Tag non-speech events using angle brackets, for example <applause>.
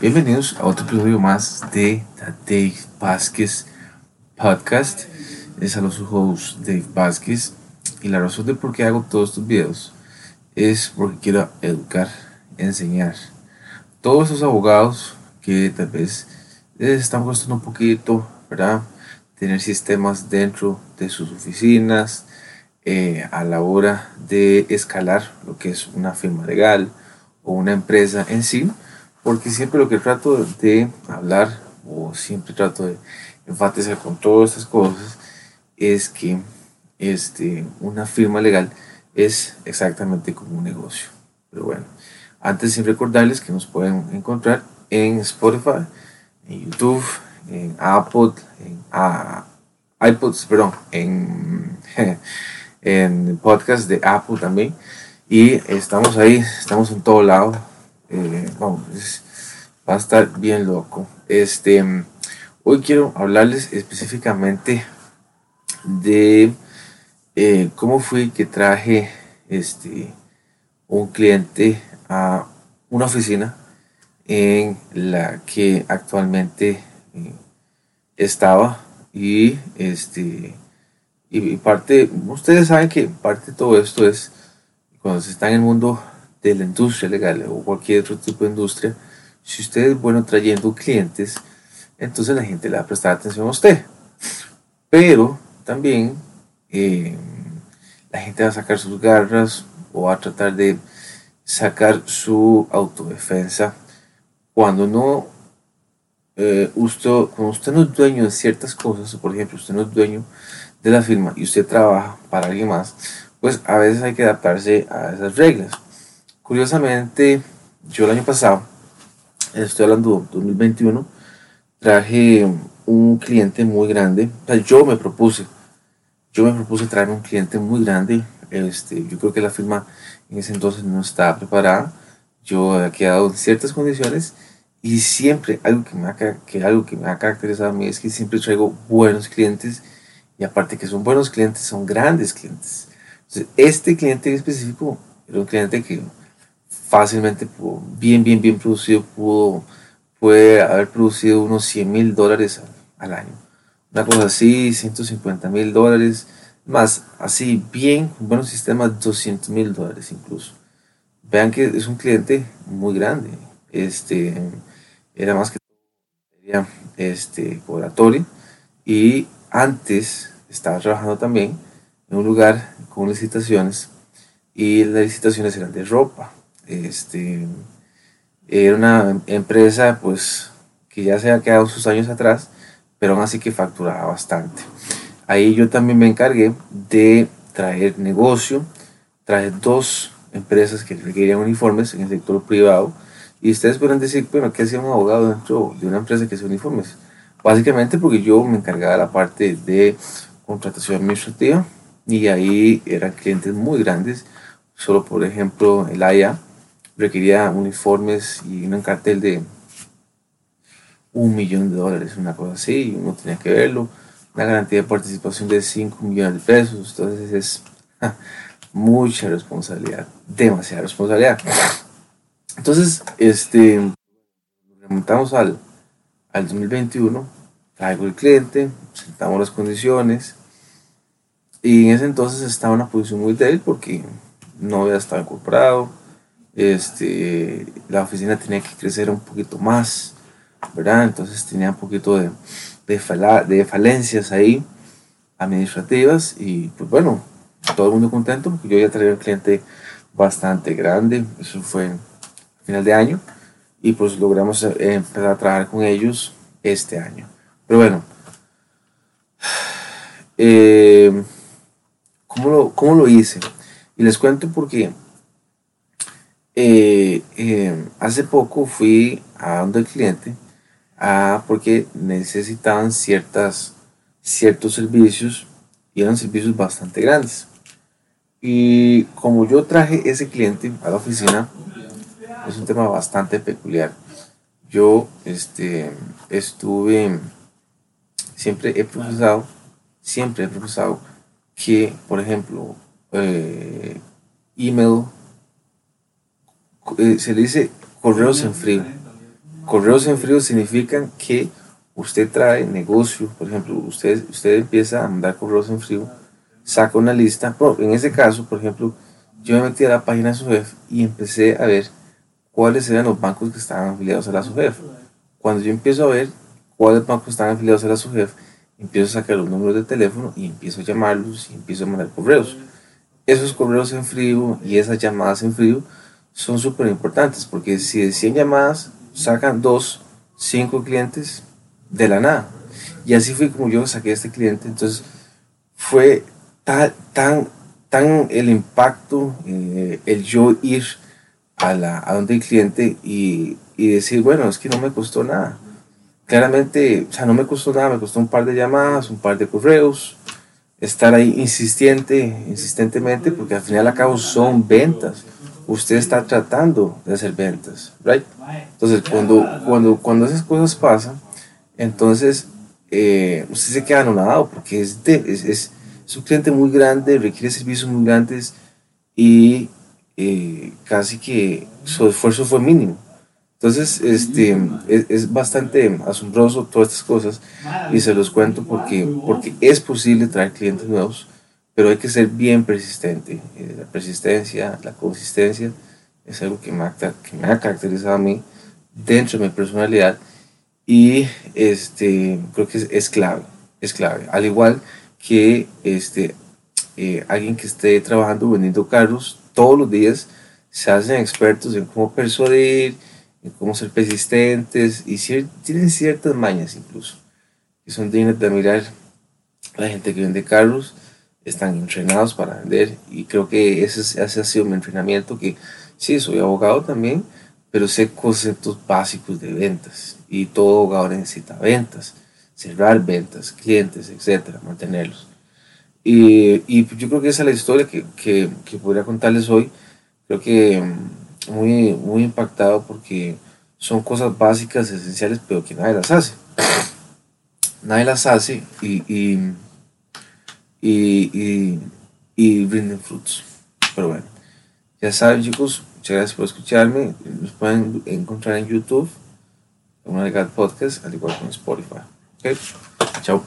Bienvenidos a otro episodio más de Dave Vázquez Podcast. Es a los hosts Dave Vázquez y la razón de por qué hago todos estos videos es porque quiero educar, enseñar. Todos esos abogados que tal vez les están costando un poquito, ¿verdad? Tener sistemas dentro de sus oficinas eh, a la hora de escalar lo que es una firma legal o una empresa en sí porque siempre lo que trato de hablar o siempre trato de enfatizar con todas estas cosas es que este, una firma legal es exactamente como un negocio. Pero bueno, antes sin recordarles que nos pueden encontrar en Spotify, en YouTube, en Apple, en ah, iPods, perdón, en, <laughs> en podcast de Apple también. Y estamos ahí, estamos en todo lado eh, vamos, va a estar bien loco. Este, hoy quiero hablarles específicamente de eh, cómo fui que traje este, un cliente a una oficina en la que actualmente eh, estaba y este y parte ustedes saben que parte de todo esto es cuando se está en el mundo de la industria legal o cualquier otro tipo de industria, si usted es bueno trayendo clientes, entonces la gente le va a prestar atención a usted. Pero también eh, la gente va a sacar sus garras o va a tratar de sacar su autodefensa cuando no eh, usted, cuando usted no es dueño de ciertas cosas, por ejemplo, usted no es dueño de la firma y usted trabaja para alguien más, pues a veces hay que adaptarse a esas reglas. Curiosamente, yo el año pasado, estoy hablando 2021, traje un cliente muy grande. yo me propuse, yo me propuse traer un cliente muy grande. Este, yo creo que la firma en ese entonces no estaba preparada. Yo había quedado en ciertas condiciones y siempre algo que me ha, que algo que me ha caracterizado a mí es que siempre traigo buenos clientes y aparte que son buenos clientes, son grandes clientes. Este cliente en específico era un cliente que fácilmente, bien, bien, bien producido, pudo, puede haber producido unos 100 mil dólares al, año. Una cosa así, 150 mil dólares, más así, bien, con buenos sistemas, 200 mil dólares incluso. Vean que es un cliente muy grande. Este, era más que este, laboratorio y antes estaba trabajando también en un lugar con licitaciones y las licitaciones eran de ropa este, era una empresa pues que ya se ha quedado sus años atrás, pero aún así que facturaba bastante. Ahí yo también me encargué de traer negocio, traje dos empresas que requerían uniformes en el sector privado. Y ustedes pueden decir, bueno, ¿qué hacía un abogado dentro de una empresa que hace uniformes? Básicamente porque yo me encargaba la parte de contratación administrativa y ahí eran clientes muy grandes. Solo, por ejemplo, el AIA, requería uniformes y un cartel de un millón de dólares, una cosa así, y uno tenía que verlo, una garantía de participación de 5 millones de pesos, entonces es mucha responsabilidad, demasiada responsabilidad. Entonces, este, remontamos al, al 2021, traigo el cliente, sentamos las condiciones, y en ese entonces estaba en una posición muy débil porque no había estado incorporado, este, la oficina tenía que crecer un poquito más, ¿verdad? Entonces tenía un poquito de, de, falencias ahí administrativas y pues bueno, todo el mundo contento porque yo ya traía un cliente bastante grande, eso fue final de año y pues logramos eh, empezar a trabajar con ellos este año. Pero bueno, <sighs> eh, ¿cómo, lo, ¿cómo lo hice? Y les cuento porque eh, eh, hace poco fui a donde el cliente a, porque necesitaban ciertas, ciertos servicios y eran servicios bastante grandes. Y como yo traje ese cliente a la oficina, es un tema bastante peculiar. Yo este, estuve, siempre he profesado, siempre he profesado que, por ejemplo, eh, email eh, se dice correos en frío. correos en frío significan que usted trae negocio, por ejemplo, usted, usted empieza a mandar correos en frío, saca una lista, en ese caso, por ejemplo, yo me metí a la página de SUGEF y empecé a ver cuáles eran los bancos que estaban afiliados a la SUGEF. Cuando yo empiezo a ver cuáles bancos están afiliados a la SUGEF, empiezo a sacar los números de teléfono y empiezo a llamarlos y empiezo a mandar correos. Esos correos en frío y esas llamadas en frío son súper importantes porque si de 100 llamadas sacan 2, 5 clientes de la nada. Y así fue como yo saqué a este cliente. Entonces fue tan, tan, tan el impacto, eh, el yo ir a, la, a donde el cliente y, y decir, bueno, es que no me costó nada claramente, o sea, no me costó nada, me costó un par de llamadas, un par de correos, estar ahí insistente, insistentemente, porque al final al cabo son ventas. Usted está tratando de hacer ventas, ¿right? Entonces, cuando, cuando, cuando esas cosas pasan, entonces eh, usted se queda anonadado porque es, es, es, un cliente muy grande, requiere servicios muy grandes y eh, casi que su esfuerzo fue mínimo. Entonces, este, es, bastante asombroso todas estas cosas y se los cuento porque, porque es posible traer clientes nuevos, pero hay que ser bien persistente. Eh, la persistencia, la consistencia es algo que me, ha, que me ha caracterizado a mí dentro de mi personalidad y este, creo que es, clave, es clave. Al igual que este, eh, alguien que esté trabajando vendiendo carros, todos los días se hacen expertos en cómo persuadir, cómo ser persistentes y tienen ciertas mañas incluso que son dignas de mirar la gente que vende carros están entrenados para vender y creo que ese, ese ha sido mi entrenamiento que sí soy abogado también pero sé conceptos básicos de ventas y todo abogado necesita ventas cerrar ventas clientes etcétera mantenerlos y, y yo creo que esa es la historia que, que, que podría contarles hoy creo que muy, muy impactado porque son cosas básicas, esenciales, pero que nadie las hace. Nadie las hace y, y, y, y, rinden frutos. Pero bueno, ya saben chicos, muchas gracias por escucharme. Nos pueden encontrar en YouTube, en una de Podcast, al igual que en Spotify. ¿Ok? Chao.